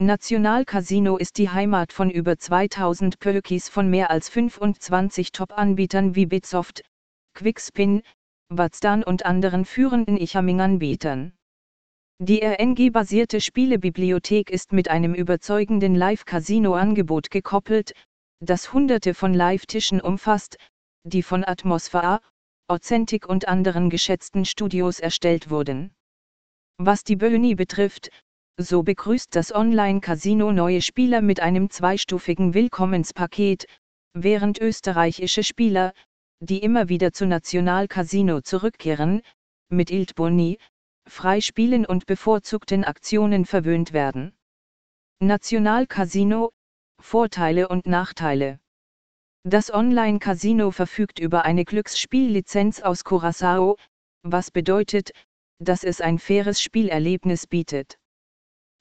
National Casino ist die Heimat von über 2000 Pölkis von mehr als 25 Top-Anbietern wie Bitsoft, Quickspin, Watsdan und anderen führenden Ichaming-Anbietern. Die RNG-basierte Spielebibliothek ist mit einem überzeugenden Live-Casino-Angebot gekoppelt, das hunderte von Live-Tischen umfasst, die von Atmosphäre, Authentic und anderen geschätzten Studios erstellt wurden. Was die Böni betrifft, so begrüßt das Online-Casino neue Spieler mit einem zweistufigen Willkommenspaket, während österreichische Spieler, die immer wieder zu National Casino zurückkehren, mit Iltboni, Freispielen und bevorzugten Aktionen verwöhnt werden. National Casino, Vorteile und Nachteile. Das Online-Casino verfügt über eine Glücksspiellizenz aus Curaçao, was bedeutet, dass es ein faires Spielerlebnis bietet.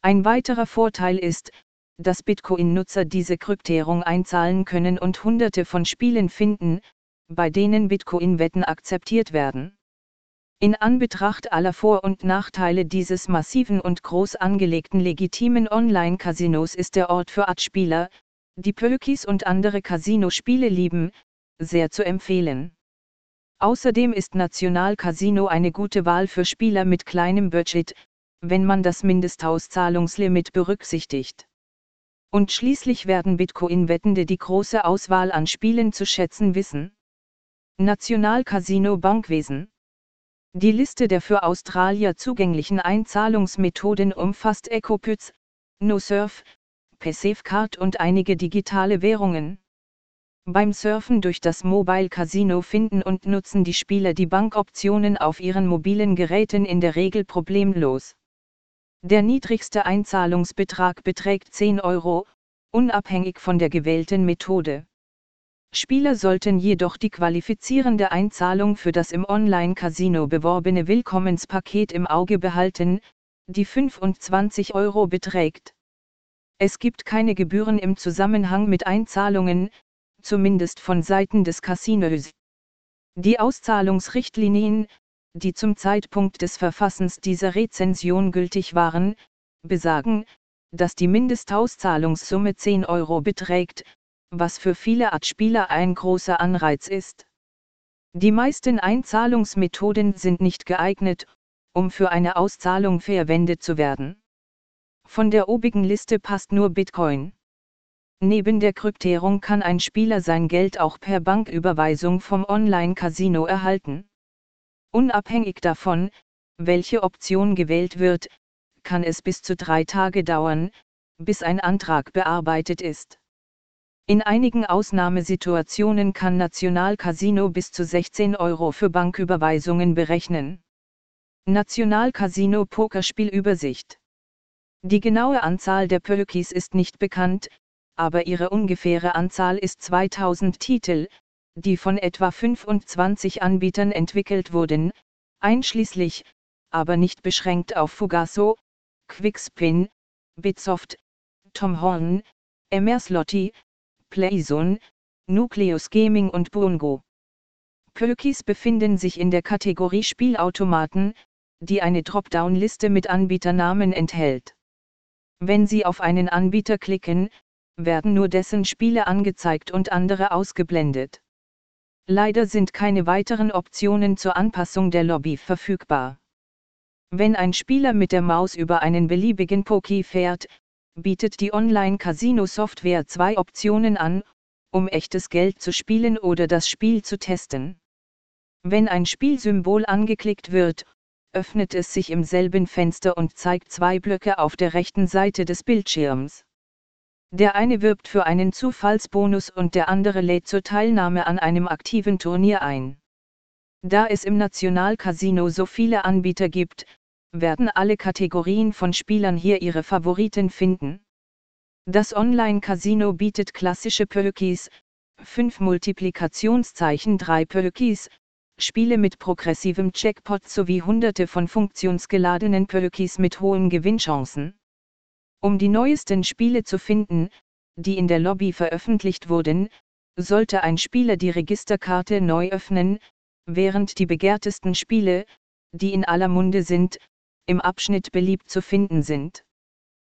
Ein weiterer Vorteil ist, dass Bitcoin-Nutzer diese Kryptierung einzahlen können und hunderte von Spielen finden, bei denen Bitcoin-Wetten akzeptiert werden. In Anbetracht aller Vor- und Nachteile dieses massiven und groß angelegten legitimen Online-Casinos ist der Ort für Art-Spieler, die Pölkis und andere Casino-Spiele lieben, sehr zu empfehlen. Außerdem ist National Casino eine gute Wahl für Spieler mit kleinem Budget, wenn man das Mindestauszahlungslimit berücksichtigt. Und schließlich werden Bitcoin-Wettende die große Auswahl an Spielen zu schätzen wissen. National Casino Bankwesen Die Liste der für Australier zugänglichen Einzahlungsmethoden umfasst EcoPyts, NoSurf, Card und einige digitale Währungen. Beim Surfen durch das Mobile Casino finden und nutzen die Spieler die Bankoptionen auf ihren mobilen Geräten in der Regel problemlos. Der niedrigste Einzahlungsbetrag beträgt 10 Euro, unabhängig von der gewählten Methode. Spieler sollten jedoch die qualifizierende Einzahlung für das im Online-Casino beworbene Willkommenspaket im Auge behalten, die 25 Euro beträgt. Es gibt keine Gebühren im Zusammenhang mit Einzahlungen, zumindest von Seiten des Casinos. Die Auszahlungsrichtlinien, die zum Zeitpunkt des Verfassens dieser Rezension gültig waren, besagen, dass die Mindestauszahlungssumme 10 Euro beträgt, was für viele Art-Spieler ein großer Anreiz ist. Die meisten Einzahlungsmethoden sind nicht geeignet, um für eine Auszahlung verwendet zu werden. Von der obigen Liste passt nur Bitcoin. Neben der Kryptierung kann ein Spieler sein Geld auch per Banküberweisung vom Online-Casino erhalten. Unabhängig davon, welche Option gewählt wird, kann es bis zu drei Tage dauern, bis ein Antrag bearbeitet ist. In einigen Ausnahmesituationen kann National Casino bis zu 16 Euro für Banküberweisungen berechnen. National Casino Pokerspielübersicht. Die genaue Anzahl der Pölkis ist nicht bekannt, aber ihre ungefähre Anzahl ist 2000 Titel, die von etwa 25 Anbietern entwickelt wurden, einschließlich, aber nicht beschränkt auf Fugaso, Quickspin, Bitsoft, Tom Horn, Emerslotti, Playzone, Nucleus Gaming und Bungo. Pölkis befinden sich in der Kategorie Spielautomaten, die eine Dropdown-Liste mit Anbieternamen enthält. Wenn Sie auf einen Anbieter klicken, werden nur dessen Spiele angezeigt und andere ausgeblendet. Leider sind keine weiteren Optionen zur Anpassung der Lobby verfügbar. Wenn ein Spieler mit der Maus über einen beliebigen Poké fährt, bietet die Online-Casino-Software zwei Optionen an, um echtes Geld zu spielen oder das Spiel zu testen. Wenn ein Spielsymbol angeklickt wird, öffnet es sich im selben Fenster und zeigt zwei Blöcke auf der rechten Seite des Bildschirms. Der eine wirbt für einen Zufallsbonus und der andere lädt zur Teilnahme an einem aktiven Turnier ein. Da es im Nationalcasino so viele Anbieter gibt, werden alle Kategorien von Spielern hier ihre Favoriten finden. Das Online-Casino bietet klassische Pölkis, 5 Multiplikationszeichen 3 Pölkis, Spiele mit progressivem Checkpot sowie hunderte von funktionsgeladenen Pölkis mit hohen Gewinnchancen. Um die neuesten Spiele zu finden, die in der Lobby veröffentlicht wurden, sollte ein Spieler die Registerkarte neu öffnen, während die begehrtesten Spiele, die in aller Munde sind, im Abschnitt beliebt zu finden sind.